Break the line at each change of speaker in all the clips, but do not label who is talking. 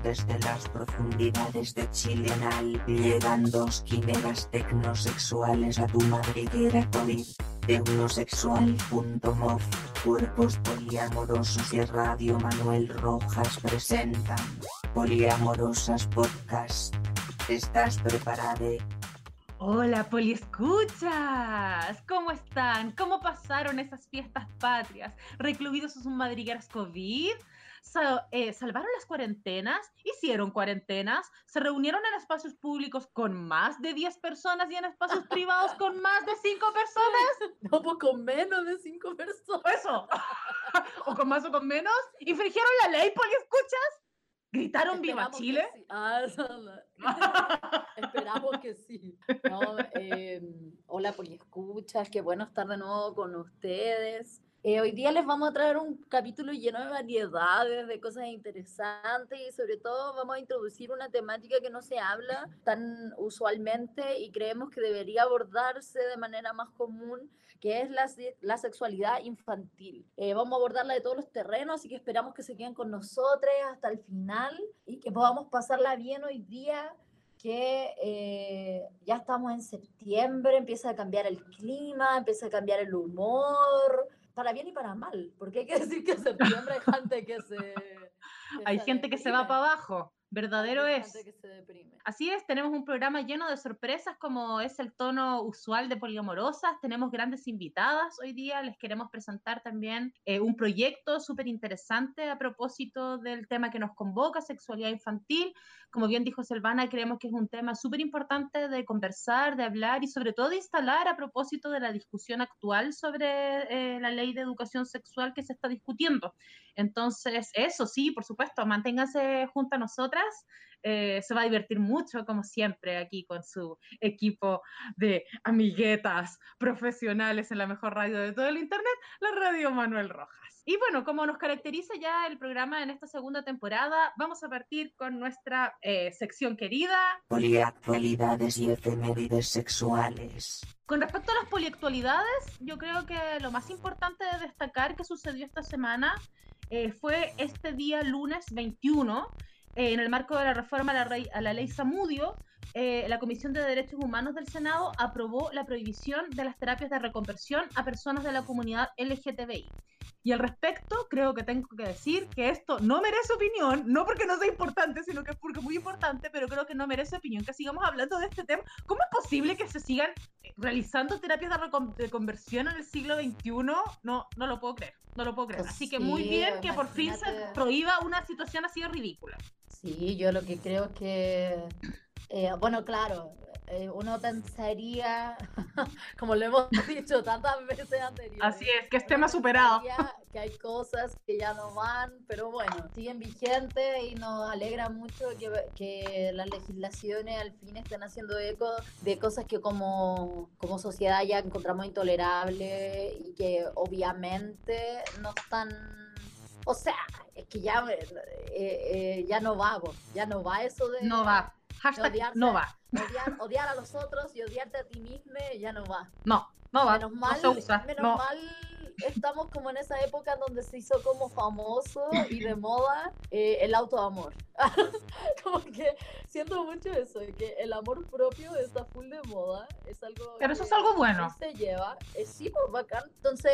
Desde las profundidades de Chilenal llegan dos quimeras tecnosexuales a tu madriguera COVID. Tecnosexual.mov, cuerpos poliamorosos y Radio Manuel Rojas presentan Poliamorosas Podcast. ¿Estás preparada?
Hola, poliescuchas. ¿Cómo están? ¿Cómo pasaron esas fiestas patrias? ¿Recluidos en sus madrigueras COVID? Eh, salvaron las cuarentenas, hicieron cuarentenas, se reunieron en espacios públicos con más de 10 personas y en espacios privados con más de 5 personas.
No, pues con menos de 5 personas.
Eso. o con más o con menos. ¿Infringieron la ley, escuchas? ¿Gritaron viva Chile?
Ah, Esperamos que sí. No, eh, hola, escuchas, qué bueno estar de nuevo con ustedes. Eh, hoy día les vamos a traer un capítulo lleno de variedades, de cosas interesantes y sobre todo vamos a introducir una temática que no se habla tan usualmente y creemos que debería abordarse de manera más común, que es la, la sexualidad infantil. Eh, vamos a abordarla de todos los terrenos, así que esperamos que se queden con nosotros hasta el final y que podamos pasarla bien hoy día que eh, ya estamos en septiembre, empieza a cambiar el clima, empieza a cambiar el humor, para bien y para mal, porque hay que decir que en septiembre hay gente que se...
hay gente que se va para abajo. Verdadero es. Así es, tenemos un programa lleno de sorpresas como es el tono usual de Poliamorosas. Tenemos grandes invitadas hoy día. Les queremos presentar también eh, un proyecto súper interesante a propósito del tema que nos convoca, sexualidad infantil. Como bien dijo Selvana, creemos que es un tema súper importante de conversar, de hablar y sobre todo de instalar a propósito de la discusión actual sobre eh, la ley de educación sexual que se está discutiendo. Entonces, eso sí, por supuesto, manténganse junto a nosotras eh, se va a divertir mucho, como siempre, aquí con su equipo de amiguetas profesionales en la mejor radio de todo el Internet, la Radio Manuel Rojas. Y bueno, como nos caracteriza ya el programa en esta segunda temporada, vamos a partir con nuestra eh, sección querida.
Poliactualidades y efemérides sexuales.
Con respecto a las poliactualidades, yo creo que lo más importante de destacar que sucedió esta semana eh, fue este día lunes 21, en el marco de la reforma a la, a la ley Samudio, eh, la Comisión de Derechos Humanos del Senado aprobó la prohibición de las terapias de reconversión a personas de la comunidad LGTBI. Y al respecto, creo que tengo que decir que esto no merece opinión, no porque no sea importante, sino que es porque es muy importante, pero creo que no merece opinión que sigamos hablando de este tema. ¿Cómo es posible que se sigan realizando terapias de reconversión en el siglo XXI? No, no lo puedo creer, no lo puedo creer. Así que muy bien que por fin se prohíba una situación así de ridícula.
Sí, yo lo que creo es que, eh, bueno, claro, eh, uno pensaría, como lo hemos dicho tantas veces anteriormente.
Así es, que esté más superado.
Que hay cosas que ya no van, pero bueno, siguen vigentes y nos alegra mucho que, que las legislaciones al fin estén haciendo eco de cosas que como, como sociedad ya encontramos intolerables y que obviamente no están o sea, es que ya, eh, eh, ya no va, ya no va eso de...
No va. Hashtag no va.
Odiar, odiar, a los otros y odiarte a ti mismo ya no va.
No, no va.
Menos mal, menos mal estamos como en esa época donde se hizo como famoso y de moda eh, el autoamor. como que siento mucho eso, que el amor propio está full de moda, es algo...
Pero eso es algo bueno.
Se lleva, es sí, pues bacán. Entonces,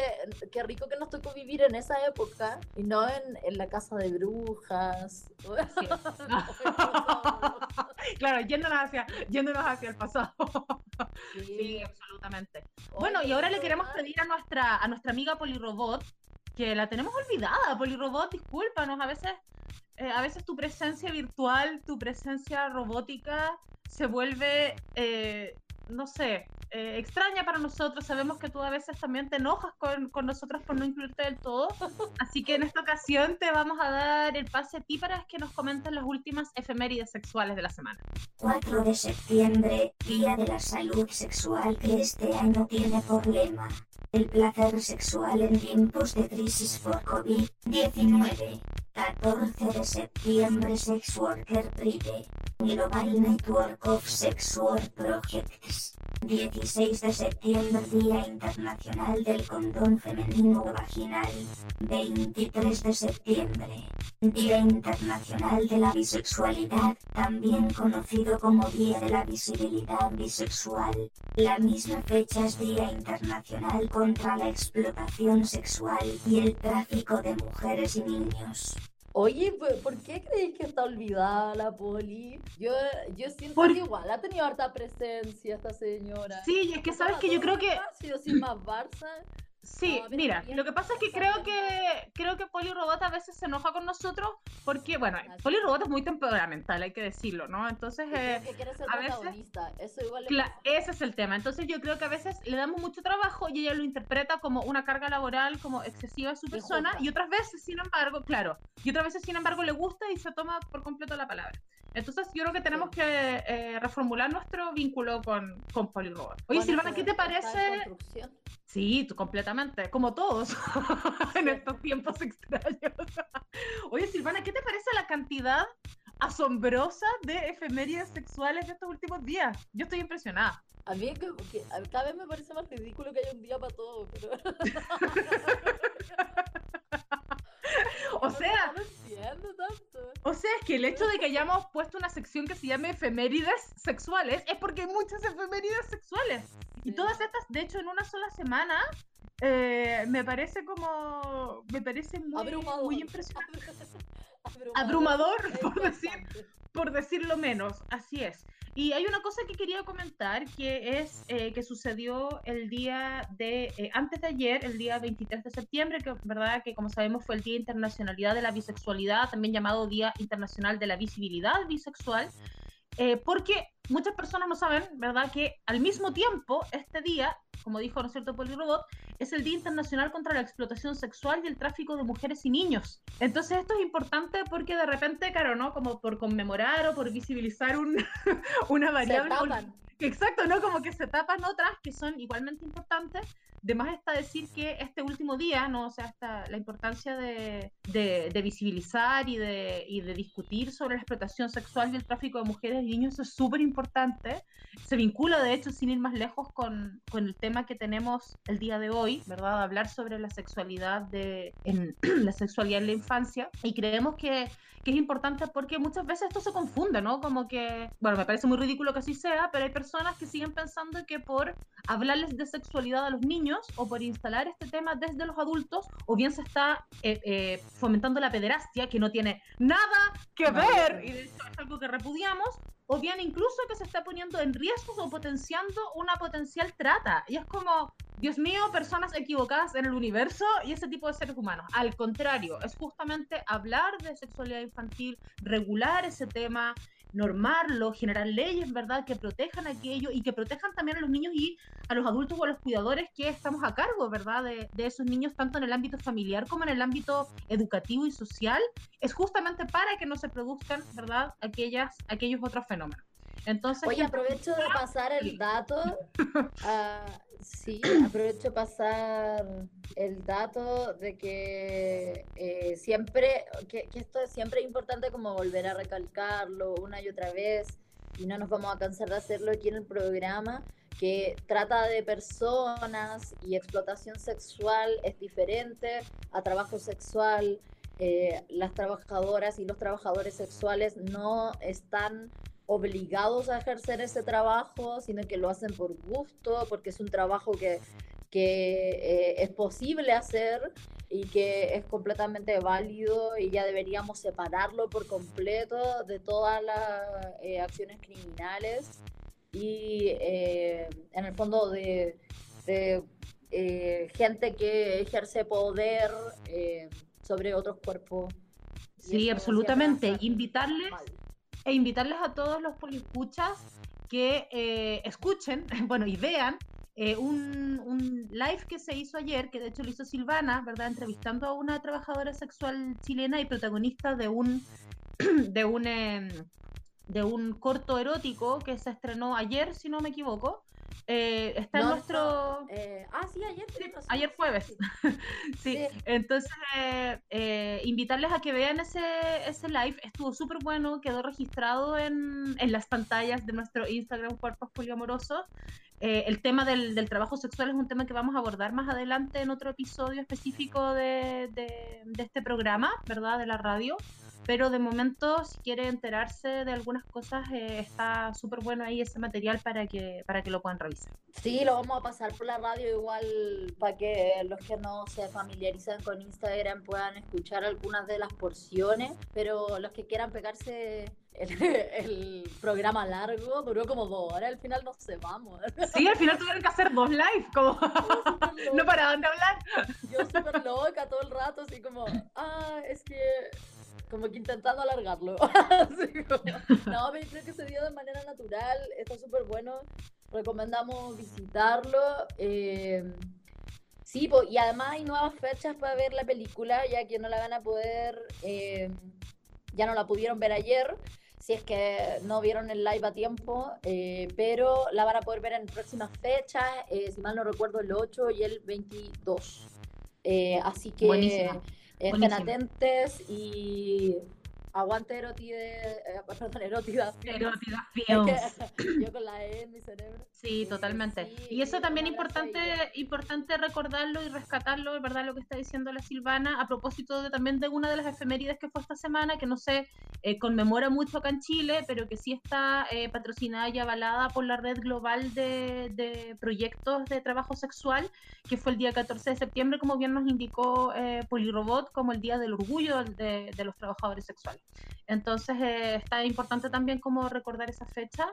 qué rico que nos tocó vivir en esa época y no en, en la casa de brujas.
claro, yéndonos hacia, yéndonos hacia el pasado. sí, absolutamente. Bueno, y ahora le queremos pedir a nuestra, a nuestra amiga Polirobot, que la tenemos olvidada. Polirobot, discúlpanos, a veces, eh, a veces tu presencia virtual, tu presencia robótica se vuelve eh, no sé, eh, extraña para nosotros. Sabemos que tú a veces también te enojas con, con, nosotros por no incluirte del todo. Así que en esta ocasión te vamos a dar el pase a ti para que nos comentes las últimas efemérides sexuales de la semana.
4 de septiembre, Día de la Salud Sexual que este año tiene por lema el placer sexual en tiempos de crisis por COVID-19. 14 de septiembre, Sex Worker Pride. Global Network of Sexual Projects. 16 de septiembre, Día Internacional del Condón Femenino Vaginal. 23 de septiembre, Día Internacional de la Bisexualidad, también conocido como Día de la Visibilidad Bisexual. La misma fecha es Día Internacional contra la Explotación Sexual y el Tráfico de Mujeres y Niños.
Oye, ¿por qué creéis que está olvidada la poli? Yo, yo siento que igual ha tenido harta presencia esta señora.
Sí, es que sabes que yo creo que... Ha
sido sin más Barça.
Sí, mira, lo que pasa es que creo que creo que Polirobot a veces se enoja con nosotros porque, bueno, Polirobot es muy temperamental, hay que decirlo, ¿no? Entonces,
eh, a veces, Eso igual
ese es el tema. Entonces, yo creo que a veces le damos mucho trabajo y ella lo interpreta como una carga laboral, como excesiva a su persona, y otras veces, sin embargo, claro, y otras veces, sin embargo, le gusta y se toma por completo la palabra. Entonces, yo creo que tenemos que eh, reformular nuestro vínculo con, con Polirobot. Oye, Silvana, ¿qué te parece? Sí, tú, completamente, como todos en estos tiempos extraños. Oye, Silvana, ¿qué te parece la cantidad asombrosa de efemérides sexuales de estos últimos días? Yo estoy impresionada.
A mí que, cada vez me parece más ridículo que haya un día para todo, pero...
o sea, o sea, es que el hecho de que hayamos puesto una sección que se llame efemérides sexuales es porque hay muchas efemérides sexuales. Y todas estas, de hecho, en una sola semana, eh, me parece como. Me parece muy, muy impresionante. Abrumador, por, decir, por decirlo menos. Así es. Y hay una cosa que quería comentar que es eh, que sucedió el día de, eh, antes de ayer, el día 23 de septiembre, que verdad que como sabemos fue el Día Internacionalidad de la Bisexualidad, también llamado Día Internacional de la Visibilidad Bisexual. Eh, porque muchas personas no saben, ¿verdad?, que al mismo tiempo, este día, como dijo, ¿no es cierto?, Polirobot, es el Día Internacional contra la Explotación Sexual y el Tráfico de Mujeres y Niños. Entonces, esto es importante porque de repente, claro, ¿no?, como por conmemorar o por visibilizar un, una variable. Exacto, ¿no? Como que se tapan otras que son igualmente importantes. De más está decir que este último día, ¿no? O sea, hasta la importancia de, de, visibilizar y de, y de discutir sobre la explotación sexual y el tráfico de mujeres y niños es súper importante. Se vincula, de hecho, sin ir más lejos, con, con, el tema que tenemos el día de hoy, ¿verdad? Hablar sobre la sexualidad, de, en, la sexualidad en la infancia. Y creemos que que es importante porque muchas veces esto se confunde, ¿no? Como que, bueno, me parece muy ridículo que así sea, pero hay personas que siguen pensando que por hablarles de sexualidad a los niños o por instalar este tema desde los adultos, o bien se está eh, eh, fomentando la pederastia, que no tiene nada que ver, y de hecho es algo que repudiamos, o bien incluso que se está poniendo en riesgo o potenciando una potencial trata. Y es como, Dios mío, personas equivocadas en el universo y ese tipo de seres humanos. Al contrario, es justamente hablar de sexualidad infantil, regular ese tema, normarlo, generar leyes, ¿verdad?, que protejan aquello y que protejan también a los niños y a los adultos o a los cuidadores que estamos a cargo, ¿verdad?, de, de esos niños, tanto en el ámbito familiar como en el ámbito educativo y social, es justamente para que no se produzcan, ¿verdad?, aquellas, aquellos otros fenómenos. Entonces,
Oye, aprovecho de pasar el dato. sí, aprovecho de pasar el dato de que eh, siempre, que, esto es siempre importante como volver a recalcarlo una y otra vez, y no nos vamos a cansar de hacerlo aquí en el programa, que trata de personas y explotación sexual es diferente a trabajo sexual. Eh, las trabajadoras y los trabajadores sexuales no están obligados a ejercer ese trabajo, sino que lo hacen por gusto, porque es un trabajo que, que eh, es posible hacer y que es completamente válido y ya deberíamos separarlo por completo de todas las eh, acciones criminales y eh, en el fondo de, de gente que ejerce poder sobre otros cuerpos.
Sí, absolutamente. Invitarles e invitarles a todos los poliescuchas que eh, escuchen, bueno, y vean eh, un, live que se hizo ayer, que de hecho lo hizo Silvana, ¿verdad? Entrevistando a una trabajadora sexual chilena y protagonista de un, de un, em, de un corto erótico que se estrenó ayer, si no me equivoco, eh, está en nuestro...
Eh, ah, sí, ayer.
ayer jueves. sí. entonces eh, invitarles a que vean ese, ese live. Estuvo súper bueno, quedó registrado en, en, las pantallas de nuestro Instagram Cuerpos Poliamorosos. el tema del, del, trabajo sexual es un tema que vamos a abordar más adelante en otro episodio específico de, de, de este programa, ¿verdad? De la radio pero de momento si quiere enterarse de algunas cosas eh, está súper bueno ahí ese material para que para que lo puedan revisar.
Sí, lo vamos a pasar por la radio igual para que los que no se familiarizan con Instagram puedan escuchar algunas de las porciones, pero los que quieran pegarse el, programa largo duró como dos horas, al final no se vamos.
Sí, al final tuvieron que hacer dos live, como no paraban de hablar.
Yo súper loca todo el rato, así como, ah, es que como que intentando alargarlo. no, pero creo que se dio de manera natural, está súper bueno, recomendamos visitarlo. Eh, sí, y además hay nuevas fechas para ver la película, ya que no la van a poder, eh, ya no la pudieron ver ayer, si es que no vieron el live a tiempo, eh, pero la van a poder ver en próximas fechas, si mal no recuerdo el 8 y el 22. así que... Buenísimo estén atentes y aguante erotide, eh, perdón, erotidación. Yo con la E en mi cerebro.
Sí, totalmente. y eso también es importante, importante recordarlo y rescatarlo, es verdad lo que está diciendo la Silvana, a propósito de, también de una de las efemérides que fue esta semana, que no se eh, conmemora mucho acá en Chile, pero que sí está eh, patrocinada y avalada por la red global de, de, proyectos de trabajo sexual, que fue el día 14 de septiembre, como bien nos indicó eh, Polirobot, como el Día del Orgullo de, de los Trabajadores Sexuales. Entonces eh, está importante también como recordar esa fecha.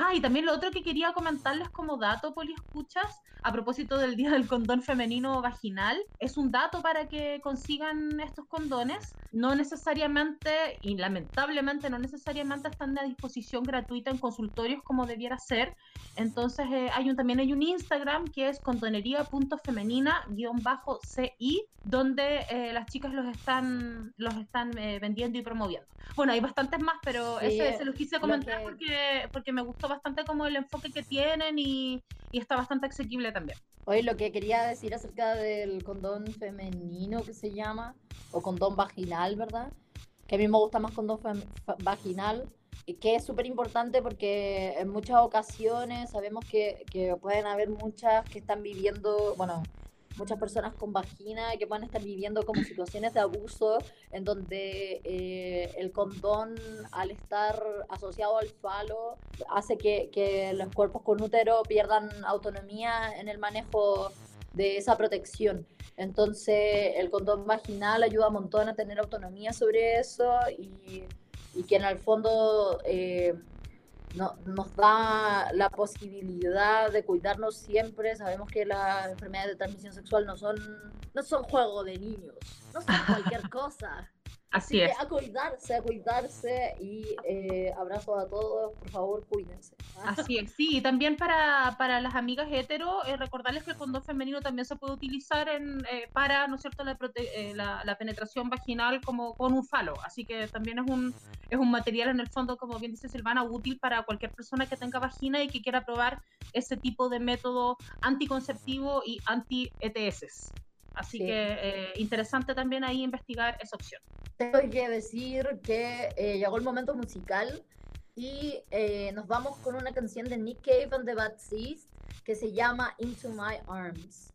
Ah, y también lo otro que quería comentarles como dato, Poli Escuchas, a propósito del Día del Condón Femenino Vaginal, es un dato para que consigan estos condones. No necesariamente, y lamentablemente no necesariamente están a disposición gratuita en consultorios como debiera ser. Entonces eh, hay un, también hay un Instagram que es condonería.femenina-ci, donde eh, las chicas los están, los están vendiendo y promoviendo. Bueno, hay bastantes más, pero ese se los quise comentar porque, porque me gustó bastante como el enfoque que tienen y, y está bastante asequible también.
Oye, lo que quería decir acerca del condón femenino que se llama, o condón vaginal, ¿verdad? Que a mí me gusta más condón vaginal, que es súper importante porque en muchas ocasiones sabemos que, que pueden haber muchas que están viviendo, bueno, muchas personas con vagina que pueden estar viviendo como situaciones de abuso en donde eh, el condón al estar asociado al falo hace que, que, los cuerpos con útero pierdan autonomía en el manejo de esa protección. Entonces el condón vaginal ayuda un montón a tener autonomía sobre eso y, y que en el fondo... Eh, no, nos da la posibilidad de cuidarnos siempre. Sabemos que las enfermedades de transmisión sexual no son, no son juego de niños, no son cualquier cosa.
Así, es.
a cuidarse, a cuidarse y eh, abrazo a todos, por favor, cuídense.
Así es, sí, y también para, para las amigas hetero, eh, recordarles que el condón femenino también se puede utilizar en, eh, para, ¿no es cierto?, la, la, la, penetración vaginal como con un falo, así que también es un, es un material en el fondo, como bien dice Silvana, útil para cualquier persona que tenga vagina y que quiera probar ese tipo de método anticonceptivo y anti-ETS. Así que eh, interesante también ahí investigar esa opción.
Tengo que decir que eh, llegó el momento musical y eh, nos vamos con una canción de Nick Cave and the Bad Seas que se llama Into My Arms.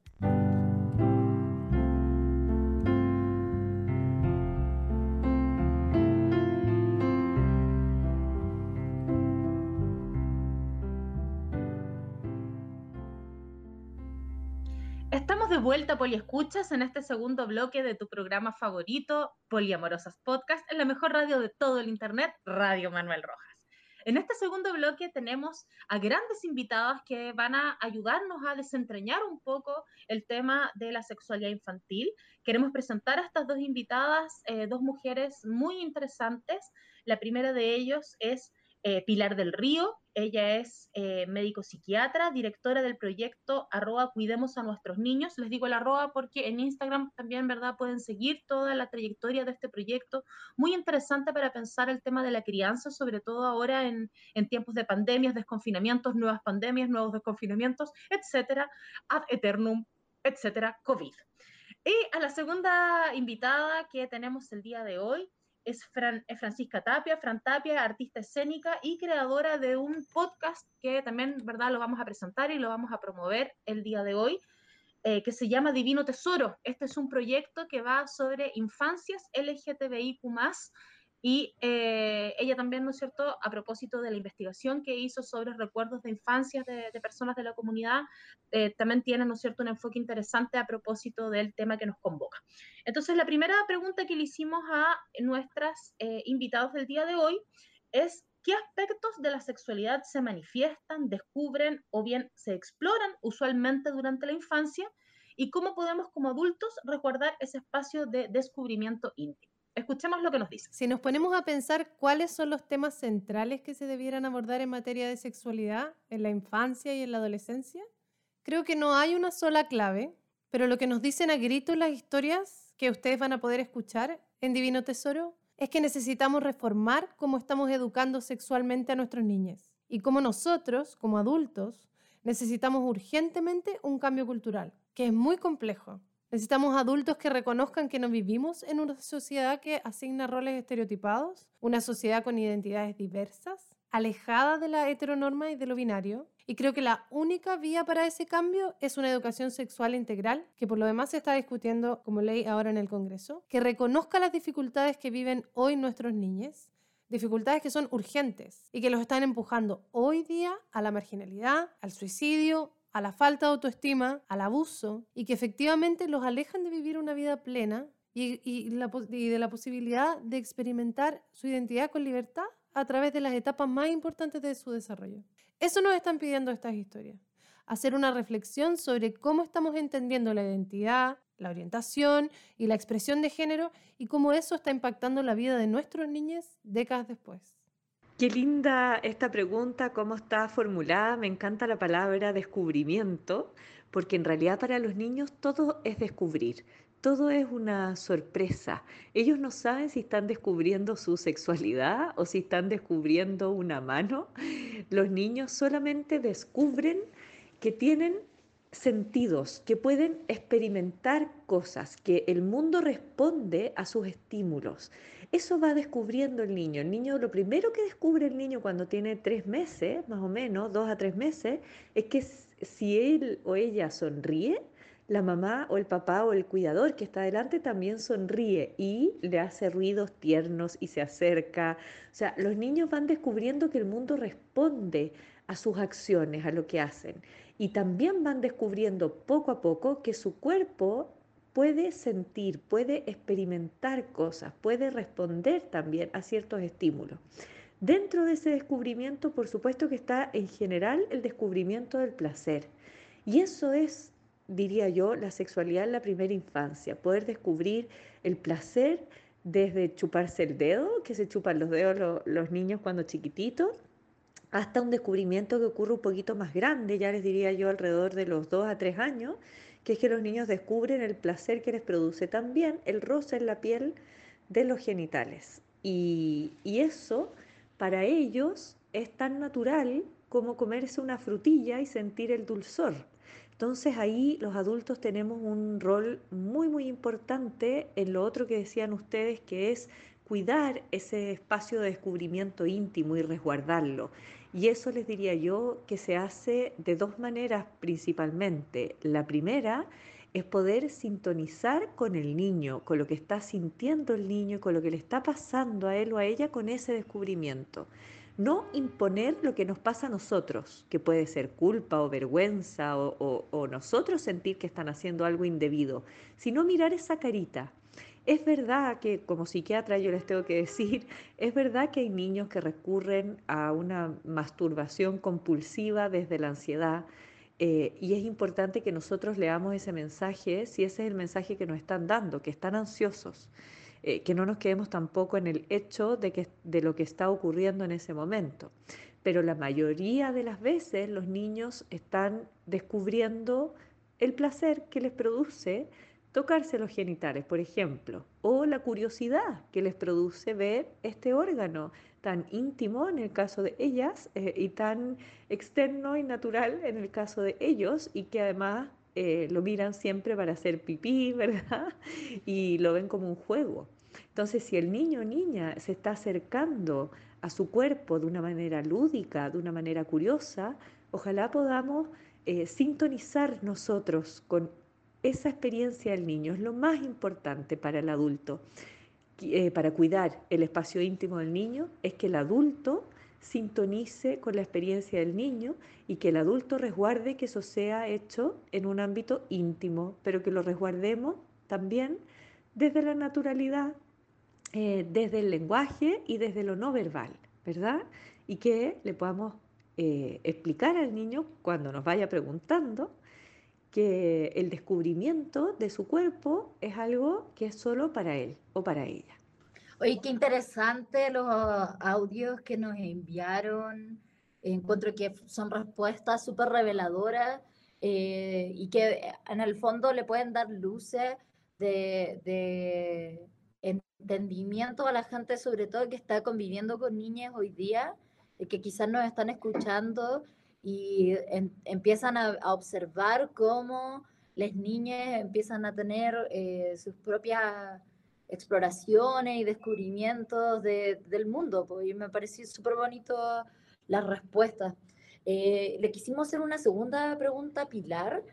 Vuelta, Poliescuchas, en este segundo bloque de tu programa favorito, Poliamorosas Podcast, en la mejor radio de todo el Internet, Radio Manuel Rojas. En este segundo bloque tenemos a grandes invitadas que van a ayudarnos a desentrañar un poco el tema de la sexualidad infantil. Queremos presentar a estas dos invitadas, eh, dos mujeres muy interesantes. La primera de ellos es eh, Pilar del Río. Ella es eh, médico psiquiatra, directora del proyecto arroba Cuidemos a nuestros niños. Les digo el arroba porque en Instagram también, ¿verdad? Pueden seguir toda la trayectoria de este proyecto. Muy interesante para pensar el tema de la crianza, sobre todo ahora en, tiempos de pandemias, desconfinamientos, nuevas pandemias, nuevos desconfinamientos, etcétera, ad eternum, etcétera, COVID. Y a la segunda invitada que tenemos el día de hoy es, Francisca Tapia, Fran Tapia, artista escénica y creadora de un podcast que también, ¿verdad?, lo vamos a presentar y lo vamos a promover el día de hoy, eh, que se llama Divino Tesoro. Este es un proyecto que va sobre infancias LGTBIQ y eh, ella también, ¿no es cierto?, a propósito de la investigación que hizo sobre recuerdos de infancia de, personas de la comunidad, eh, también tiene, ¿no es cierto?, un enfoque interesante a propósito del tema que nos convoca. Entonces, la primera pregunta que le hicimos a nuestras eh, invitados del día de hoy es, ¿qué aspectos de la sexualidad se manifiestan, descubren o bien se exploran usualmente durante la infancia? ¿Y cómo podemos como adultos recordar ese espacio de descubrimiento íntimo? Escuchemos lo que nos dice.
Si nos ponemos a pensar cuáles son los temas centrales que se debieran abordar en materia de sexualidad en la infancia y en la adolescencia, creo que no hay una sola clave, pero lo que nos dicen a gritos las historias que ustedes van a poder escuchar en Divino Tesoro es que necesitamos reformar cómo estamos educando sexualmente a nuestros niños y cómo nosotros, como adultos, necesitamos urgentemente un cambio cultural, que es muy complejo Necesitamos adultos que reconozcan que no vivimos en una sociedad que asigna roles estereotipados, una sociedad con identidades diversas, alejada de la heteronorma y de lo binario. Y creo que la única vía para ese cambio es una educación sexual integral, que por lo demás se está discutiendo como ley ahora en el Congreso, que reconozca las dificultades que viven hoy nuestros niños, dificultades que son urgentes y que los están empujando hoy día a la marginalidad, al suicidio, a la falta de autoestima, al abuso, y que efectivamente los alejan de vivir una vida plena y, de la posibilidad de experimentar su identidad con libertad a través de las etapas más importantes de su desarrollo. Eso nos están pidiendo estas historias. Hacer una reflexión sobre cómo estamos entendiendo la identidad, la orientación y la expresión de género y cómo eso está impactando la vida de nuestros niños décadas después.
Qué linda esta pregunta, cómo está formulada. Me encanta la palabra descubrimiento, porque en realidad para los niños todo es descubrir, todo es una sorpresa. Ellos no saben si están descubriendo su sexualidad o si están descubriendo una mano. Los niños solamente descubren que tienen sentidos, que pueden experimentar cosas, que el mundo responde a sus estímulos. Eso va descubriendo el niño. El niño, lo primero que descubre el niño cuando tiene tres meses, más o menos, dos a tres meses, es que si él o ella sonríe, la mamá o el papá o el cuidador que está delante también sonríe y le hace ruidos tiernos y se acerca. O sea, los niños van descubriendo que el mundo responde a sus acciones, a lo que hacen. Y también van descubriendo poco a poco que su cuerpo puede sentir, puede experimentar cosas, puede responder también a ciertos estímulos. Dentro de ese descubrimiento, por supuesto que está en general el descubrimiento del placer. Y eso es, diría yo, la sexualidad en la primera infancia, poder descubrir el placer desde chuparse el dedo, que se chupan los dedos los, niños cuando chiquititos, hasta un descubrimiento que ocurre un poquito más grande, ya les diría yo alrededor de los 2 a 3 años, que es que los niños descubren el placer que les produce también el roce en la piel de los genitales. Y, y eso para ellos es tan natural como comerse una frutilla y sentir el dulzor. Entonces ahí los adultos tenemos un rol muy, muy importante en lo otro que decían ustedes, que es cuidar ese espacio de descubrimiento íntimo y resguardarlo. Y eso les diría yo que se hace de dos maneras principalmente. La primera es poder sintonizar con el niño, con lo que está sintiendo el niño, con lo que le está pasando a él o a ella con ese descubrimiento. No imponer lo que nos pasa a nosotros, que puede ser culpa o vergüenza o, nosotros sentir que están haciendo algo indebido, sino mirar esa carita, es verdad que como psiquiatra yo les tengo que decir, es verdad que hay niños que recurren a una masturbación compulsiva desde la ansiedad eh, y es importante que nosotros leamos ese mensaje si ese es el mensaje que nos están dando, que están ansiosos. eh, que no nos quedemos tampoco en el hecho de, que, de lo que está ocurriendo en ese momento. Pero la mayoría de las veces los niños están descubriendo el placer que les produce tocarse los genitales, por ejemplo, o la curiosidad que les produce ver este órgano tan íntimo en el caso de ellas eh, y tan externo y natural en el caso de ellos y que además eh, lo miran siempre para hacer pipí, ¿verdad? Y lo ven como un juego. Entonces, si el niño o niña se está acercando a su cuerpo de una manera lúdica, de una manera curiosa, ojalá podamos eh, sintonizar nosotros con esa experiencia del niño. Es lo más importante para el adulto. Eh, para cuidar el espacio íntimo del niño es que el adulto sintonice con la experiencia del niño y que el adulto resguarde que eso sea hecho en un ámbito íntimo, pero que lo resguardemos también desde la naturalidad, eh, desde el lenguaje y desde lo no verbal, ¿verdad? Y que le podamos eh, explicar al niño cuando nos vaya preguntando que el descubrimiento de su cuerpo es algo que es solo para él o para ella.
Oye, qué interesante los audios que nos enviaron. Encuentro que son respuestas súper reveladoras eh, y que en el fondo le pueden dar luces de, de, entendimiento a la gente, sobre todo que está conviviendo con niñas hoy día, que quizás nos están escuchando y empiezan a, observar cómo las niñas empiezan a tener eh, sus propias exploraciones y descubrimientos del mundo. Y me pareció súper bonito las respuestas. Eh, le quisimos hacer una segunda pregunta a Pilar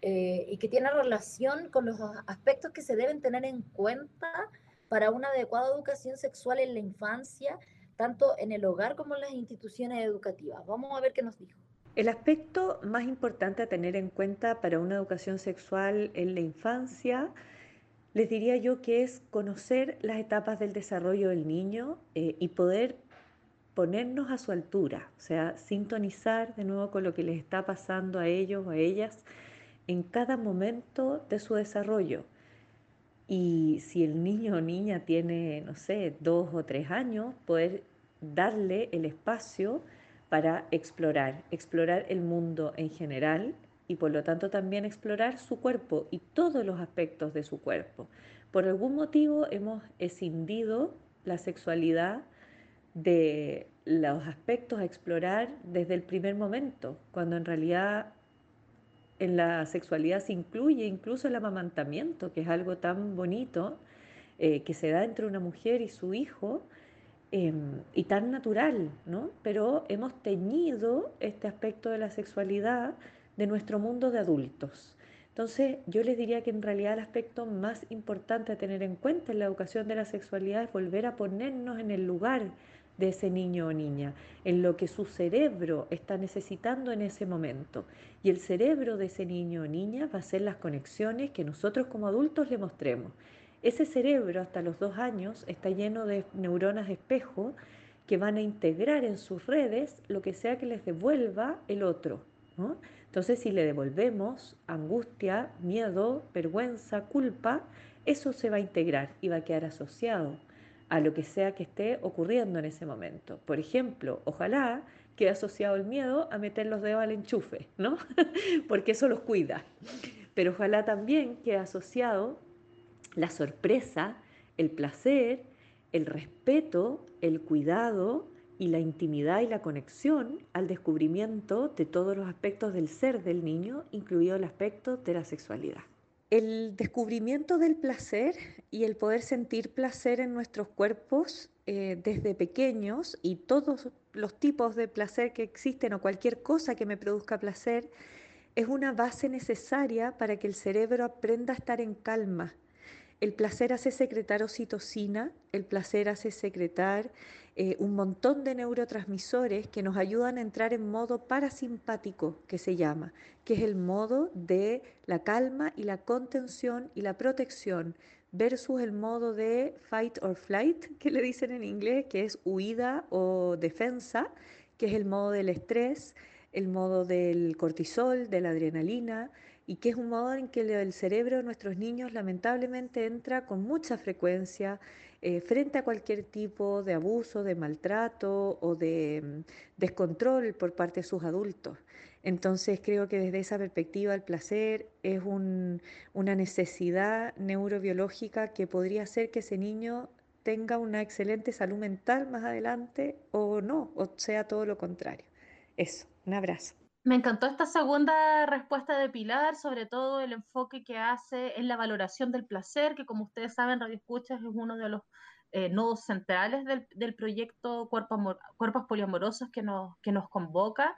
eh, y que tiene relación con los aspectos que se deben tener en cuenta para una adecuada educación sexual en la infancia, tanto en el hogar como en las instituciones educativas. Vamos a ver qué nos dijo.
El aspecto más importante a tener en cuenta para una educación sexual en la infancia, les diría yo que es conocer las etapas del desarrollo del niño eh, y poder ponernos a su altura, o sea, sintonizar de nuevo con lo que les está pasando a ellos o a ellas en cada momento de su desarrollo. Y si el niño o niña tiene, no sé, dos o tres años, poder darle el espacio para explorar, explorar el mundo en general y por lo tanto también explorar su cuerpo y todos los aspectos de su cuerpo. Por algún motivo hemos escindido la sexualidad de los aspectos a explorar desde el primer momento, cuando en realidad en la sexualidad se incluye incluso el amamantamiento, que es algo tan bonito eh, que se da entre una mujer y su hijo, Em, y tan natural, ¿no? Pero hemos teñido este aspecto de la sexualidad de nuestro mundo de adultos. Entonces, yo les diría que en realidad el aspecto más importante a tener en cuenta en la educación de la sexualidad es volver a ponernos en el lugar de ese niño o niña, en lo que su cerebro está necesitando en ese momento. Y el cerebro de ese niño o niña va a ser las conexiones que nosotros como adultos le mostremos. Ese cerebro hasta los dos años está lleno de neuronas de espejo que van a integrar en sus redes lo que sea que les devuelva el otro. Entonces, si le devolvemos angustia, miedo, vergüenza, culpa, eso se va a integrar y va a quedar asociado a lo que sea que esté ocurriendo en ese momento. Por ejemplo, ojalá quede asociado el miedo a meter los dedos al enchufe, ¿no? Porque eso los cuida. Pero ojalá también quede asociado la sorpresa, el placer, el respeto, el cuidado y la intimidad y la conexión al descubrimiento de todos los aspectos del ser del niño, incluido el aspecto de la sexualidad. El descubrimiento del placer y el poder sentir placer en nuestros cuerpos eh, desde pequeños y todos los tipos de placer que existen o cualquier cosa que me produzca placer es una base necesaria para que el cerebro aprenda a estar en calma, el placer hace secretar oxitocina, el placer hace secretar eh, un montón de neurotransmisores que nos ayudan a entrar en modo parasimpático, que se llama, que es el modo de la calma y la contención y la protección, versus el modo de fight or flight, que le dicen en inglés, que es huida o defensa, que es el modo del estrés, el modo del cortisol, de la adrenalina, y que es un modo en que el cerebro de nuestros niños lamentablemente entra con mucha frecuencia eh, frente a cualquier tipo de abuso, de maltrato o de mm, descontrol por parte de sus adultos. Entonces creo que desde esa perspectiva el placer es una necesidad neurobiológica que podría hacer que ese niño tenga una excelente salud mental más adelante o no, o sea todo lo contrario. Eso, un abrazo.
Me encantó esta segunda respuesta de Pilar, sobre todo el enfoque que hace en la valoración del placer, que como ustedes saben, Radio Escuchas es uno de los eh, nodos centrales del, proyecto Cuerpos Poliamorosos que nos, convoca.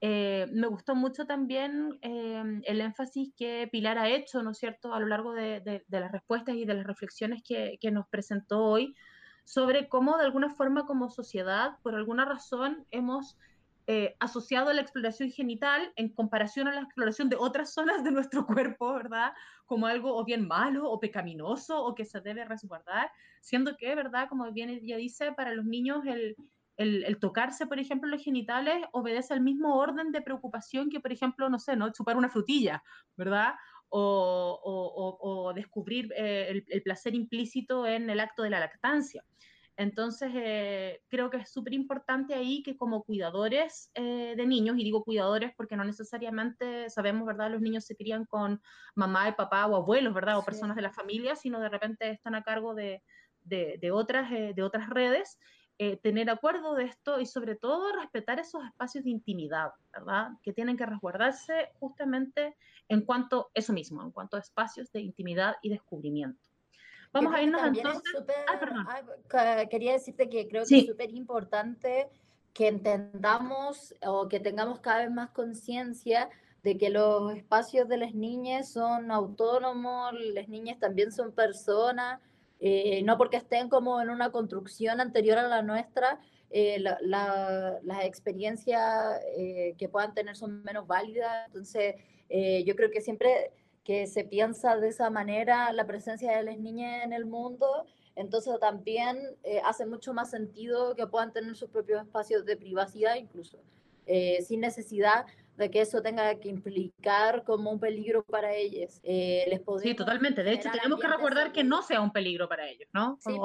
Eh, me gustó mucho también em, el énfasis que Pilar ha hecho, ¿no es cierto?, a lo largo de, las respuestas y de las reflexiones que, nos presentó hoy sobre cómo de alguna forma como sociedad, por alguna razón, hemos eh, asociado la exploración genital en comparación a la exploración de otras zonas de nuestro cuerpo, ¿verdad? Como algo o bien malo o pecaminoso o que se debe resguardar, siendo que, ¿verdad? Como bien ella dice, para los niños el, el, tocarse, por ejemplo, los genitales obedece al mismo orden de preocupación que, por ejemplo, no sé, ¿no? chupar una frutilla, ¿verdad? O, descubrir eh, el, placer implícito en el acto de la lactancia. Entonces, eh, creo que es súper importante ahí que como cuidadores eh, de niños, y digo cuidadores porque no necesariamente sabemos, ¿verdad? Los niños se crían con mamá y papá o abuelos, ¿verdad? O personas de la familia, sino de repente están a cargo de, de otras, de otras redes. Eh, tener acuerdo de esto y sobre todo respetar esos espacios de intimidad, ¿verdad? Que tienen que resguardarse justamente en cuanto, eso mismo, en cuanto a espacios de intimidad y descubrimiento.
Vamos a irnos entonces. ah, quería decirte que creo que es súper importante que entendamos o que tengamos cada vez más conciencia de que los espacios de las niñas son autónomos, las niñas también son personas eh, no porque estén como en una construcción anterior a la nuestra, eh, las experiencias eh, que puedan tener son menos válidas. Entonces, yo creo que siempre que se piensa de esa manera la presencia de las niñas en el mundo, entonces también hace mucho más sentido que puedan tener sus propios espacios de privacidad incluso, sin necesidad de que eso tenga que implicar como un peligro para ellos. Eh, les
sí, totalmente. De hecho, tenemos que recordar que no sea un peligro para ellos, ¿no?
Sí,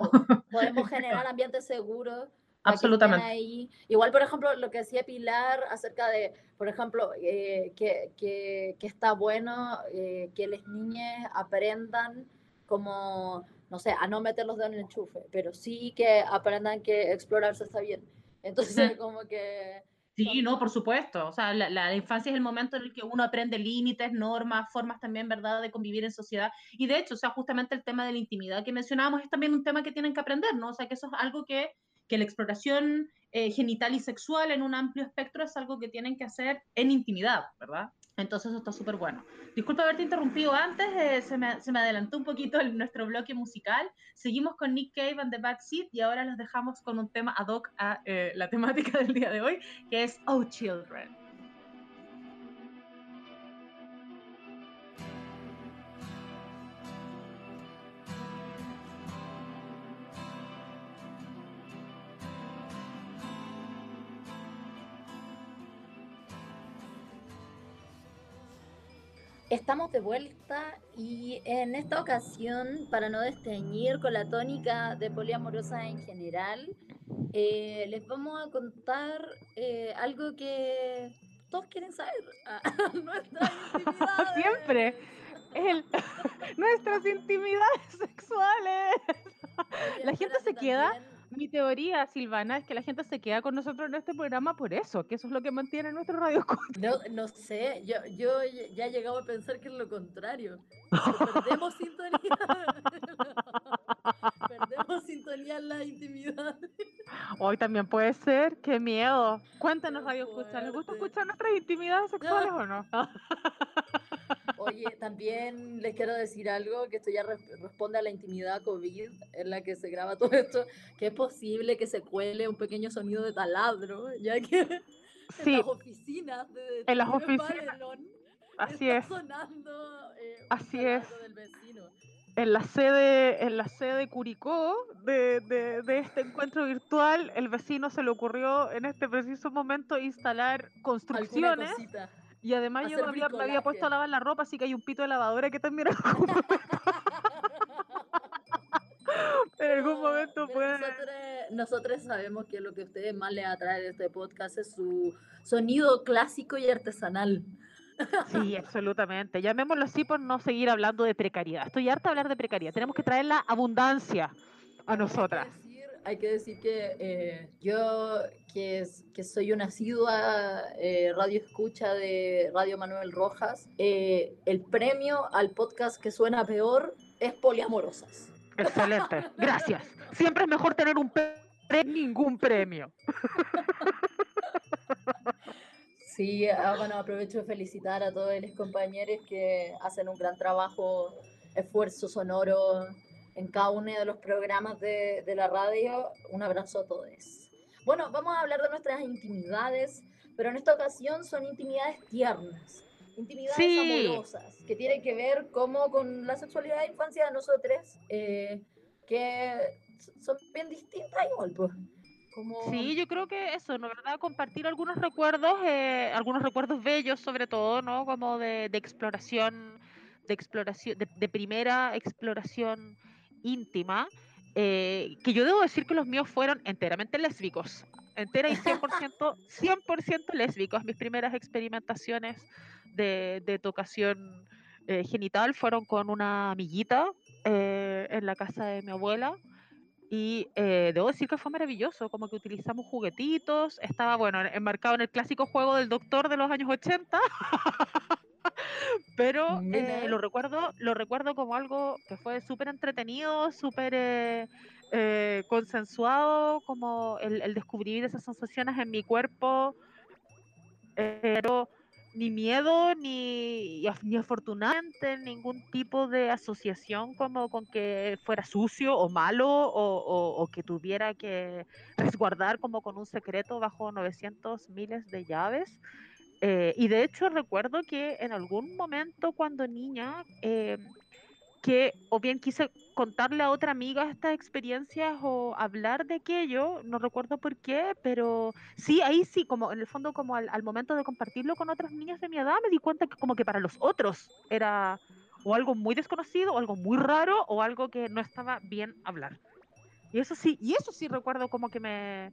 podemos generar ambientes seguros.
Absolutamente.
Ahí. Igual, por ejemplo, lo que decía Pilar acerca de, por ejemplo, eh, que, que, que, está bueno eh, que las niñas aprendan como, no sé, a no meterlos en el enchufe, pero sí que aprendan que explorarse está bien. Entonces, como que
Sí, no, por supuesto. O sea, la, infancia es el momento en el que uno aprende límites, normas, formas también, ¿verdad?, de convivir en sociedad. Y de hecho, o sea, justamente el tema de la intimidad que mencionábamos es también un tema que tienen que aprender, ¿no? O sea, que eso es algo que, que la exploración eh, genital y sexual en un amplio espectro es algo que tienen que hacer en intimidad, ¿verdad? Entonces eso está súper bueno. Disculpa haberte interrumpido antes, eh, se, me, se, me, adelantó un poquito el, nuestro bloque musical. Seguimos con Nick Cave and the Backseat y ahora los dejamos con un tema ad hoc a eh, la temática del día de hoy, que es Oh Children.
Estamos de vuelta y en esta ocasión, para no desteñir con la tónica de poliamorosa en general, eh, les vamos a contar eh, algo que todos quieren saber. Nuestras intimidades.
Siempre. El, nuestras intimidades sexuales. La gente se queda mi teoría, Silvana, es que la gente se queda con nosotros en este programa por eso, que eso es lo que mantiene nuestro radio.
No, no sé, yo, yo ya he llegado a pensar que es lo contrario. perdemos sintonía. perdemos sintonía en la intimidad.
Hoy también puede ser, qué miedo. Cuéntanos, Radio Escucha, ¿les gusta escuchar nuestras intimidades sexuales o no?
Oye, también les quiero decir algo, que esto ya responde a la intimidad COVID en la que se graba todo esto, que es posible que se cuele un pequeño sonido de taladro, ya que en las oficinas de,
en las oficinas. Así
está
es.
sonando eh,
Así es. Del vecino. En la sede, en la sede Curicó de, de, de, este encuentro virtual, el vecino se le ocurrió en este preciso momento instalar construcciones Y además yo me había, me había, puesto a lavar la ropa, así que hay un pito de lavadora que también en algún momento puede...
Nosotros, sabemos que lo que a ustedes más les atrae de este podcast es su sonido clásico y artesanal.
Sí, absolutamente. Llamémoslo así por no seguir hablando de precariedad. Estoy harta de hablar de precariedad. Tenemos que traer la abundancia a nosotras.
Hay que decir, que, eh, yo, que, es, que soy una asidua eh, radio escucha de Radio Manuel Rojas, eh, el premio al podcast que suena peor es Poliamorosas.
Excelente, gracias. Siempre es mejor tener un premio ningún premio.
Sí, ah, bueno, aprovecho de felicitar a todos los compañeros que hacen un gran trabajo, esfuerzo sonoro en cada uno de los programas de, de la radio. Un abrazo a todos. Bueno, vamos a hablar de nuestras intimidades, pero en esta ocasión son intimidades tiernas, intimidades amorosas, que tienen que ver como con la sexualidad de infancia de nosotros, eh, que son bien distintas igual, pues.
Sí, yo creo que eso, ¿no? ¿Verdad? Compartir algunos recuerdos, eh, algunos recuerdos bellos sobre todo, ¿no? Como de, exploración, de exploración, de, primera exploración íntima, eh, que yo debo decir que los míos fueron enteramente lésbicos, entera y 100%, 100% lésbicos. Mis primeras experimentaciones de, de tocación eh, genital fueron con una amiguita en la casa de mi abuela y eh, debo decir que fue maravilloso, como que utilizamos juguetitos, estaba, bueno, enmarcado en el clásico juego del doctor de los años 80, pero eh, lo, recuerdo, lo recuerdo como algo que fue súper entretenido, súper eh, consensuado, como el, el, descubrir esas sensaciones en mi cuerpo, pero ni miedo, ni, ni afortunadamente ningún tipo de asociación como con que fuera sucio o malo o, que tuviera que resguardar como con un secreto bajo 900 miles de llaves. Eh, y de hecho recuerdo que en algún momento cuando niña, eh, que o bien quise contarle a otra amiga estas experiencias o hablar de aquello, no recuerdo por qué, pero sí, ahí sí, como en el fondo, como al, momento de compartirlo con otras niñas de mi edad, me di cuenta que como que para los otros era o algo muy desconocido, o algo muy raro, o algo que no estaba bien hablar. Y eso sí, y eso sí recuerdo como que me,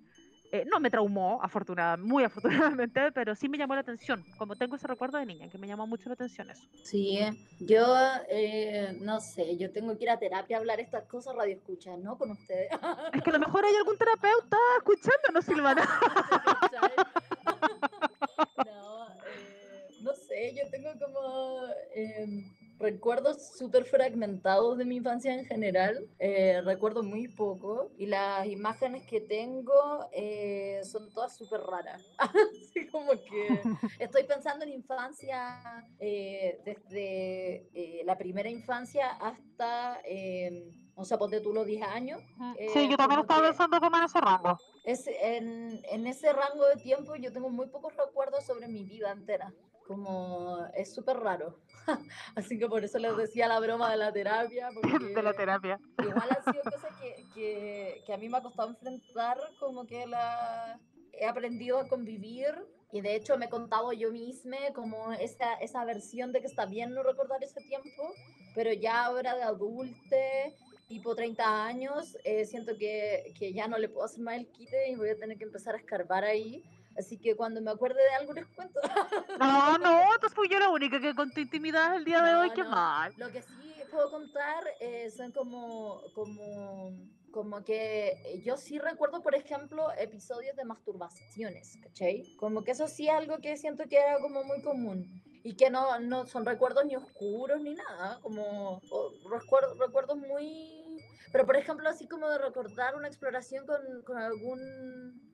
eh, no me traumó, afortunadamente, muy afortunadamente, pero sí me llamó la atención, como tengo ese recuerdo de niña, que me llamó mucho la atención eso.
Sí, yo eh, no sé, yo tengo que ir a terapia a hablar estas cosas, radio escucha, ¿no? Con ustedes.
Es que a lo mejor hay algún terapeuta escuchándonos, Silvana.
no, eh, no sé, yo tengo como em, recuerdos súper fragmentados de mi infancia en general, eh, recuerdo muy poco y las imágenes que tengo eh, son todas súper raras. Así como que estoy pensando en infancia eh, desde la primera infancia hasta, o sea, ponte tú los 10 años.
sí, yo también estaba pensando como en ese rango.
Es, en, en ese rango de tiempo yo tengo muy pocos recuerdos sobre mi vida entera como es súper raro. Así que por eso les decía la broma de la terapia.
de la terapia.
Igual han sido cosas que, que, que, a mí me ha costado enfrentar, como que la he aprendido a convivir y de hecho me he contado yo misma como esa, esa versión de que está bien no recordar ese tiempo, pero ya ahora de adulte, tipo 30 años, eh, siento que, que ya no le puedo hacer más el quite y voy a tener que empezar a escarbar ahí Así que cuando me acuerde de algo les cuento.
No, no, entonces fui yo la única que conté intimidad el día de hoy, qué mal.
Lo que sí puedo contar eh, son como, como, como que yo sí recuerdo, por ejemplo, episodios de masturbaciones, ¿cachai? Como que eso sí es algo que siento que era como muy común y que no, no son recuerdos ni oscuros ni nada, como recuerdos, recuerdos muy... Pero por ejemplo, así como de recordar una exploración con, con algún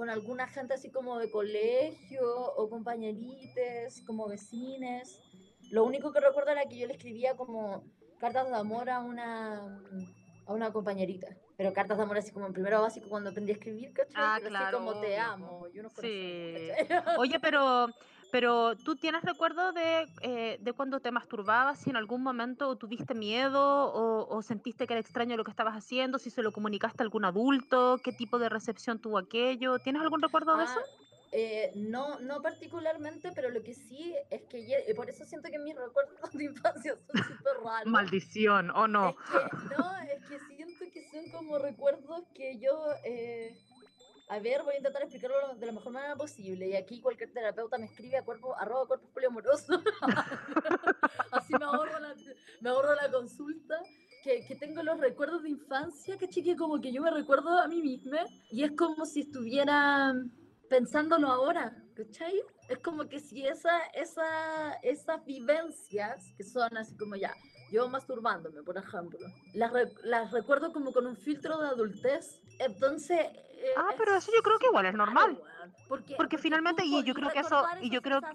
con alguna gente así como de colegio o compañerites, como vecines. Lo único que recuerdo era que yo le escribía como cartas de amor a una, a una compañerita. Pero cartas de amor así como en primero básico cuando aprendí a escribir, ¿cachai? Ah, claro, así como te amo. Yo no sí.
Oye, pero pero tú tienes recuerdo de, eh, de cuando te masturbabas, si en algún momento tuviste miedo o, sentiste que era extraño lo que estabas haciendo, si se lo comunicaste a algún adulto, qué tipo de recepción tuvo aquello. ¿Tienes algún recuerdo de eso?
Ah, eh, no, no particularmente, pero lo que sí es que eh, por eso siento que mis recuerdos de infancia son súper raros.
Maldición, ¿o no?
Es que, no, es que siento que son como recuerdos que yo, eh, a ver, voy a intentar explicarlo de la mejor manera posible. Y aquí cualquier terapeuta me escribe a cuerpo, arroba cuerpo poliamoroso. Así me ahorro la, me ahorro la consulta. Que, que, tengo los recuerdos de infancia, que chique, como que yo me recuerdo a mí misma y es como si estuviera pensándolo ahora, ¿cachai? Es como que si esa, esa, esas vivencias que son así como ya, yo masturbándome, por ejemplo, las, las recuerdo como con un filtro de adultez, entonces...
Eh, ah, pero eso yo creo que igual es normal. porque, porque, finalmente, y yo creo que eso, y yo creo
que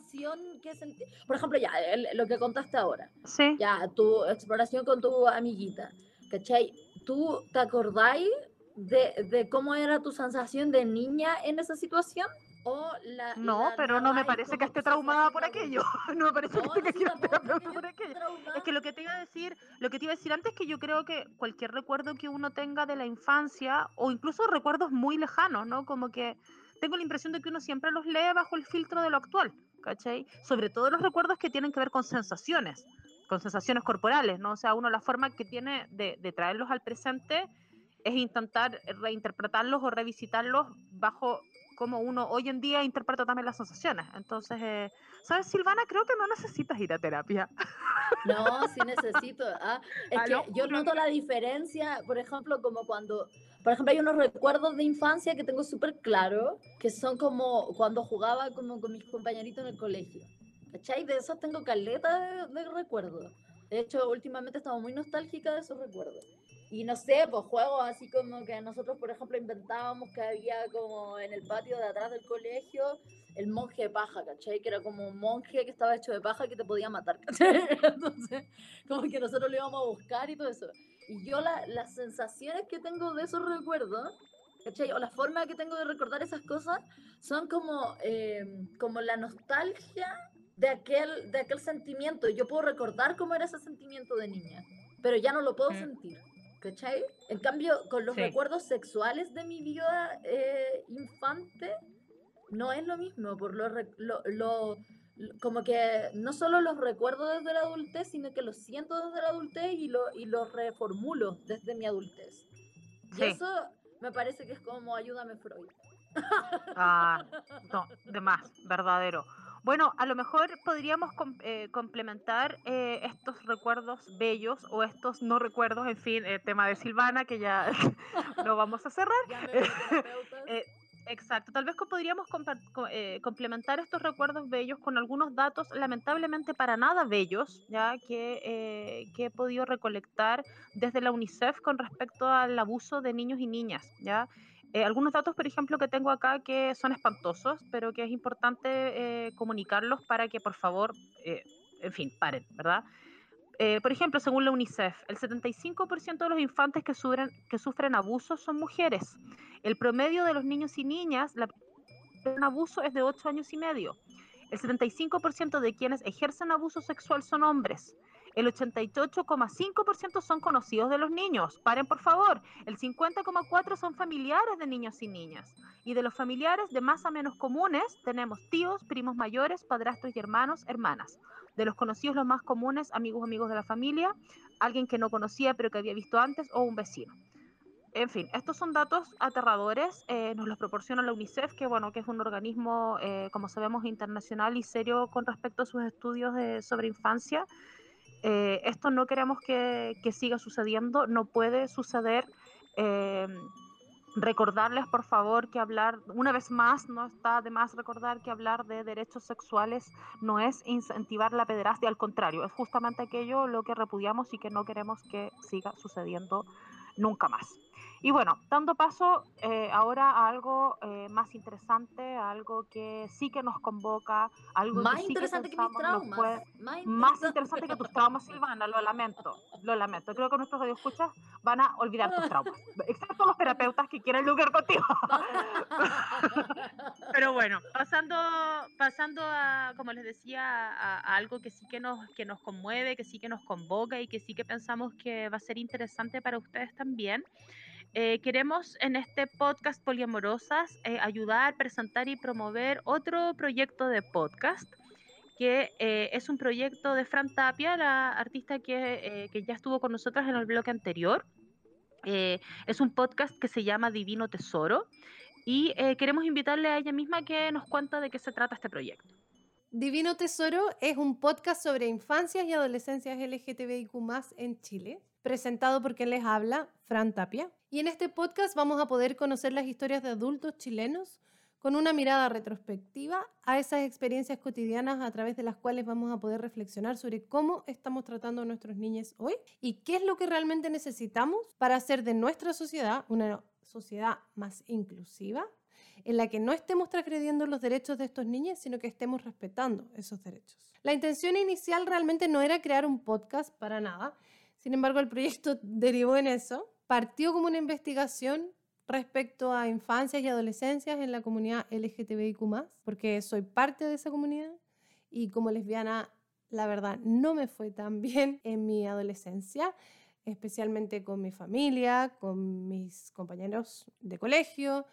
por ejemplo, ya, lo que contaste ahora,
sí.
ya, tu exploración con tu amiguita, ¿cachai? ¿Tú te acordáis de, de, cómo era tu sensación de niña en esa situación? O la,
no, pero no me parece que esté traumada por aquello. No me parece que esté por aquello. Es que lo que te iba a decir, lo que te iba a decir antes es que yo creo que cualquier recuerdo que uno tenga de la infancia, o incluso recuerdos muy lejanos, ¿no? Como que tengo la impresión de que uno siempre los lee bajo el filtro de lo actual, ¿cachai? Sobre todo los recuerdos que tienen que ver con sensaciones, con sensaciones corporales, ¿no? O sea, uno la forma que tiene de, de traerlos al presente es intentar reinterpretarlos o revisitarlos bajo cómo uno hoy en día interpreta también las sensaciones. Entonces, eh, ¿sabes, Silvana? Creo que no necesitas ir a terapia.
No, sí necesito. Ah, es que yo noto la diferencia, por ejemplo, como cuando, por ejemplo, hay unos recuerdos de infancia que tengo súper claro, que son como cuando jugaba como con mis compañeritos en el colegio. ¿Cachai? De esos tengo caleta de, de recuerdos. De hecho, últimamente estamos muy nostálgica de esos recuerdos. Y no sé, pues juegos así como que nosotros, por ejemplo, inventábamos que había como en el patio de atrás del colegio el monje de paja, ¿cachai? Que era como un monje que estaba hecho de paja que te podía matar, ¿cachai? Entonces, como que nosotros lo íbamos a buscar y todo eso. Y yo la, las sensaciones que tengo de esos recuerdos, ¿cachai? O la forma que tengo de recordar esas cosas son como, eh, como la nostalgia de aquel, de aquel sentimiento. Yo puedo recordar cómo era ese sentimiento de niña, pero ya no lo puedo sentir. ¿Cachai? En cambio, con los recuerdos sexuales de mi vida eh, infante, no es lo mismo, por lo, lo, como que no solo los recuerdo desde la adultez, sino que los siento desde la adultez y lo, y los reformulo desde mi adultez. Y eso me parece que es como ayúdame Freud.
Ah, no, de más, verdadero. Bueno, a lo mejor podríamos eh, complementar eh, estos recuerdos bellos o estos no recuerdos, en fin, el tema de Silvana, que ya lo vamos a cerrar. Eh, exacto, tal vez podríamos complementar estos recuerdos bellos con algunos datos lamentablemente para nada bellos, ya que, que he podido recolectar desde la UNICEF con respecto al abuso de niños y niñas, ya. Eh, algunos datos, por ejemplo, que tengo acá que son espantosos, pero que es importante eh, comunicarlos para que, por favor, eh, en fin, paren, ¿verdad? por ejemplo, según la UNICEF, el 75% de los infantes que sufren, que sufren abusos son mujeres. El promedio de los niños y niñas, la un abuso es de 8 años y medio. El 75% de quienes ejercen abuso sexual son hombres. El 88,5% son conocidos de los niños. Paren, por favor. El 50,4% son familiares de niños y niñas. Y de los familiares de más a menos comunes tenemos tíos, primos mayores, padrastros y hermanos, hermanas. De los conocidos los más comunes, amigos, amigos de la familia, alguien que no conocía pero que había visto antes o un vecino. En fin, estos son datos aterradores, eh, nos los proporciona la UNICEF, que bueno, que es un organismo, eh, como sabemos, internacional y serio con respecto a sus estudios sobre infancia. Eh, esto no queremos que, siga sucediendo, no puede suceder. Eh, recordarles, por favor, que hablar, una vez más, no está de más recordar que hablar de derechos sexuales no es incentivar la pederastia, al contrario, es justamente aquello lo que repudiamos y que no queremos que siga sucediendo nunca más. Y bueno, dando paso eh, ahora a algo eh, más interesante, a algo que sí que nos convoca, algo
más
que sí
interesante
que,
que mis traumas.
más, interesante. que tus traumas, Silvana, lo lamento, lo lamento. Creo que nuestros radioescuchas van a olvidar tus traumas, excepto los terapeutas que quieren lugar contigo. Pero bueno, pasando, pasando a, como les decía, a, algo que sí que nos, que nos conmueve, que sí que nos convoca y que sí que pensamos que va a ser interesante para ustedes también. Eh, queremos en este podcast Poliamorosas eh, ayudar, presentar y promover otro proyecto de podcast que eh, es un proyecto de Fran Tapia, la artista que, que ya estuvo con nosotras en el bloque anterior. es un podcast que se llama Divino Tesoro y queremos invitarle a ella misma que nos cuenta de qué se trata este proyecto.
Divino Tesoro es un podcast sobre infancias y adolescencias LGTBIQ en Chile, presentado por quien les habla, Fran Tapia. Y en este podcast vamos a poder conocer las historias de adultos chilenos con una mirada retrospectiva a esas experiencias cotidianas a través de las cuales vamos a poder reflexionar sobre cómo estamos tratando a nuestros niños hoy y qué es lo que realmente necesitamos para hacer de nuestra sociedad una sociedad más inclusiva, en la que no estemos transgrediendo los derechos de estos niños, sino que estemos respetando esos derechos. La intención inicial realmente no era crear un podcast para nada, sin embargo el proyecto derivó en eso, partió como una investigación respecto a infancias y adolescencias en la comunidad LGTBIQ, porque soy parte de esa comunidad y como lesbiana, la verdad, no me fue tan bien en mi adolescencia, especialmente con mi familia, con mis compañeros de colegio,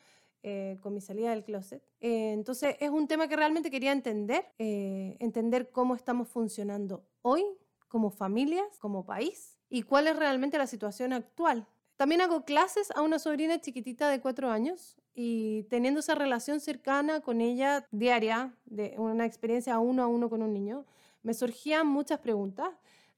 eh, con mi salida del closet. Eh, entonces es un tema que realmente quería entender, eh, entender cómo estamos funcionando hoy como familias, como país, y cuál es realmente la situación actual. También hago clases a una sobrina chiquitita de cuatro años y teniendo esa relación cercana con ella diaria, de una experiencia uno a uno con un niño, me surgían muchas preguntas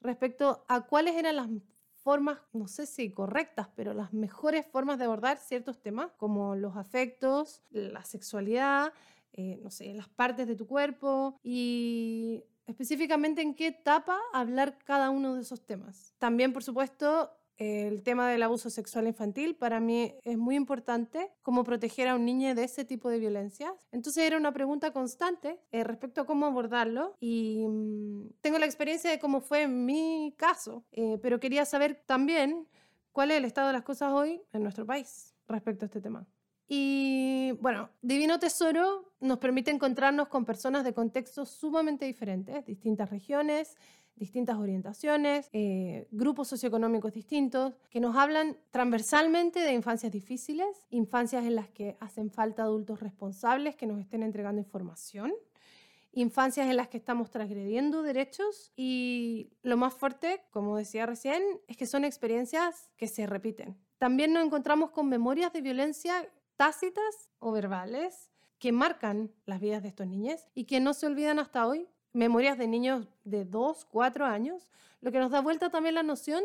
respecto a cuáles eran las formas, no sé si correctas, pero las mejores formas de abordar ciertos temas, como los afectos, la sexualidad, eh, no sé, las partes de tu cuerpo y específicamente en qué etapa hablar cada uno de esos temas. También, por supuesto, el tema del abuso sexual infantil para mí es muy importante, cómo proteger a un niño de ese tipo de violencias. Entonces era una pregunta constante eh, respecto a cómo abordarlo y mm, tengo la experiencia de cómo fue mi caso, eh, pero quería saber también cuál es el estado de las cosas hoy en nuestro país respecto a este tema. Y bueno, Divino Tesoro nos permite encontrarnos con personas de contextos sumamente diferentes, distintas regiones, distintas orientaciones, eh, grupos socioeconómicos distintos, que nos hablan transversalmente de infancias difíciles, infancias en las que hacen falta adultos responsables que nos estén entregando información, infancias en las que estamos transgrediendo derechos y lo más fuerte, como decía recién, es que son experiencias que se repiten. También nos encontramos con memorias de violencia tácitas o verbales que marcan las vidas de estos niños y que no se olvidan hasta hoy memorias de niños de 2, 4 años, lo que nos da vuelta también la noción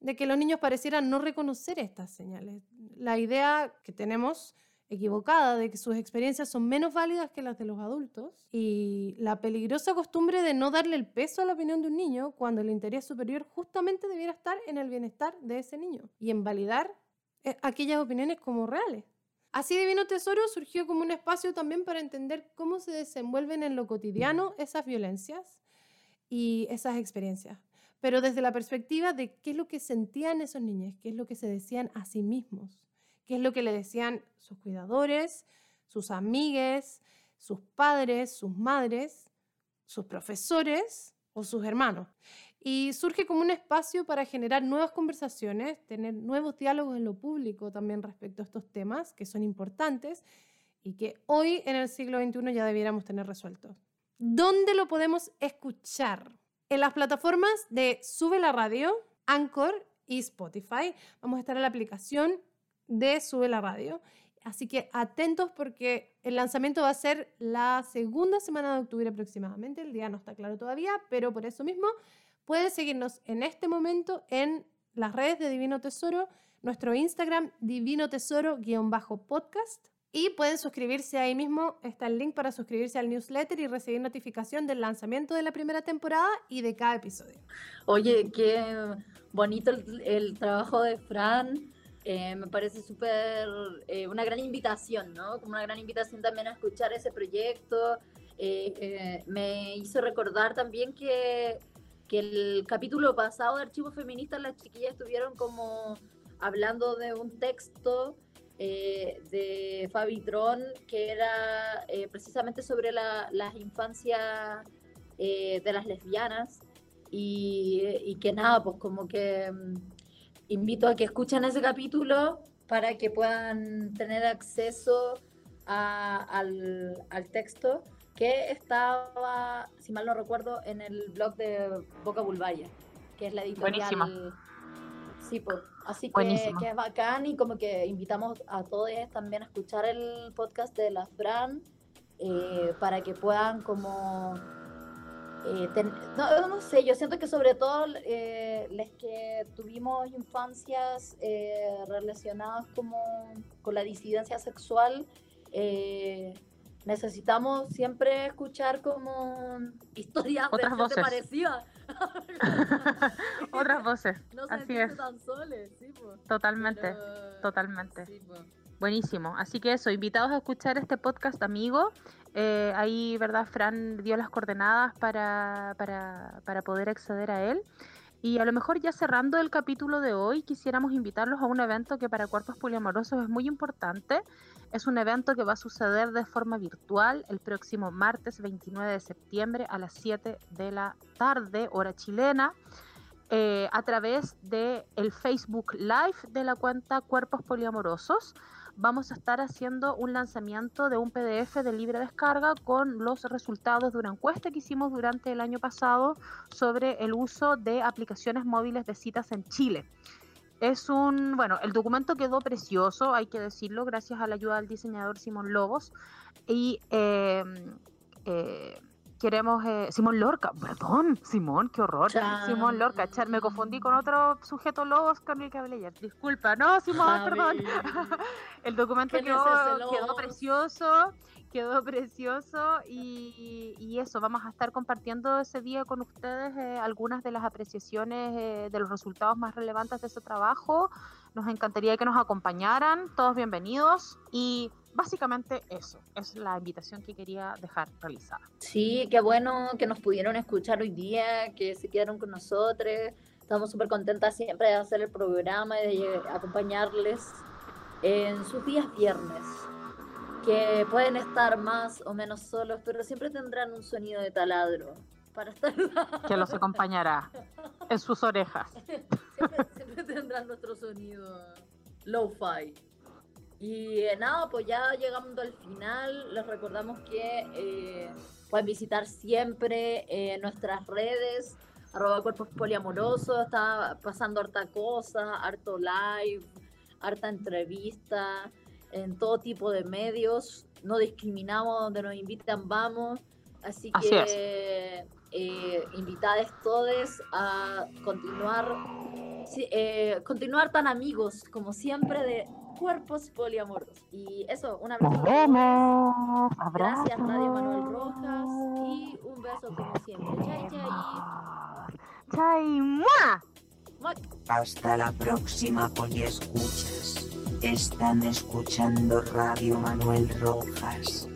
de que los niños parecieran no reconocer estas señales. La idea que tenemos equivocada de que sus experiencias son menos válidas que las de los adultos y la peligrosa costumbre de no darle el peso a la opinión de un niño cuando el interés superior justamente debiera estar en el bienestar de ese niño y en validar eh, aquellas opiniones como reales. Así Divino Tesoro surgió como un espacio también para entender cómo se desenvuelven en lo cotidiano esas violencias y esas experiencias, pero desde la perspectiva de qué es lo que sentían esos niños, qué es lo que se decían a sí mismos, qué es lo que le decían sus cuidadores, sus amigues, sus padres, sus madres, sus profesores o sus hermanos y surge como un espacio para generar nuevas conversaciones, tener nuevos diálogos en lo público también respecto a estos temas que son importantes y que hoy en el siglo XXI ya debiéramos tener resueltos. ¿Dónde lo podemos escuchar? En las plataformas de Sube la Radio, Anchor y Spotify. Vamos a estar en la aplicación de Sube la Radio. Así que atentos porque el lanzamiento va a ser la segunda semana de octubre aproximadamente. El día no está claro todavía, pero por eso mismo Puedes seguirnos en este momento en las redes de Divino Tesoro, nuestro Instagram Divino Tesoro-podcast. Y pueden suscribirse ahí mismo, está el link para suscribirse al newsletter y recibir notificación del lanzamiento de la primera temporada y de cada episodio.
Oye, qué bonito el, trabajo de Fran. Eh, me parece súper eh, una gran invitación, ¿no? Como una gran invitación también a escuchar ese proyecto. Eh, me hizo recordar también que que el capítulo pasado de Archivos Feministas las chiquillas estuvieron como hablando de un texto eh, de Fabi Tron que era eh, precisamente sobre las infancias eh, de las lesbianas. Y, y, que nada, pues como que mm, invito a que escuchen ese capítulo para que puedan tener acceso al, al, texto que estaba, si mal no recuerdo, en el blog de Boca Bulbaya, que es la editorial. Sí, pues. Así que, que, es bacán y como que invitamos a todos también a escuchar el podcast de las Brand eh, para que puedan como... Eh, no, no, sé, yo siento que sobre todo eh, los que tuvimos infancias relacionadas como con la disidencia sexual, necesitamos siempre escuchar como historias
Otras voces.
parecidas.
Otras voces. No Así es. tan soles, sí, Totalmente, totalmente. Buenísimo. Así que eso, invitados a escuchar este podcast, amigo. Eh, ahí, ¿verdad? Fran dio las coordenadas para, para, para poder acceder a él. Y a lo mejor ya cerrando el capítulo de hoy, quisiéramos invitarlos a un evento que para cuerpos poliamorosos es muy importante. Es un evento que va a suceder de forma virtual el próximo martes 29 de septiembre a las 7 de la tarde, hora chilena, eh, a través de Facebook Live de la cuenta Cuerpos Poliamorosos. Vamos a estar haciendo un lanzamiento de un PDF de libre descarga con los resultados de una encuesta que hicimos durante el año pasado sobre el uso de aplicaciones móviles de citas en Chile. Es un, bueno, el documento quedó precioso, hay que decirlo, gracias a la ayuda del diseñador Simón Lobos. Y em, eh, queremos, eh, Simón Lorca, perdón, Simón, qué horror. Simón Lorca, me confundí con otro sujeto que hablé ayer. Disculpa, no, Simón, perdón. el documento quedó, quedó precioso quedó precioso y, eso, vamos a estar compartiendo ese día con ustedes eh, algunas de las apreciaciones eh, de los resultados más relevantes de ese trabajo. Nos encantaría que nos acompañaran, todos bienvenidos y básicamente eso es la invitación que quería dejar realizada.
Sí, qué bueno que nos pudieron escuchar hoy día, que se quedaron con nosotros. Estamos súper contentas siempre de hacer el programa y de acompañarles en sus días viernes que pueden estar más o menos solos, pero siempre tendrán un sonido de taladro para estar...
Que los acompañará en sus orejas.
siempre, tendrán nuestro sonido low-fi. Y eh, nada, pues ya llegando al final, les recordamos que eh, pueden visitar siempre eh, nuestras redes, arroba cuerpos poliamorosos, está pasando harta cosa, harto live, harta entrevista en todo tipo de medios, no discriminamos donde nos invitan, vamos. Así, que eh, invitados todos a continuar, eh, continuar tan amigos como siempre de cuerpos poliamoros. Y eso, un abrazo. Gracias, Radio Manuel Rojas. Y un beso como siempre. Chai, chai.
Chai,
Hasta la próxima, poliescuchas. Están escuchando Radio Manuel Rojas.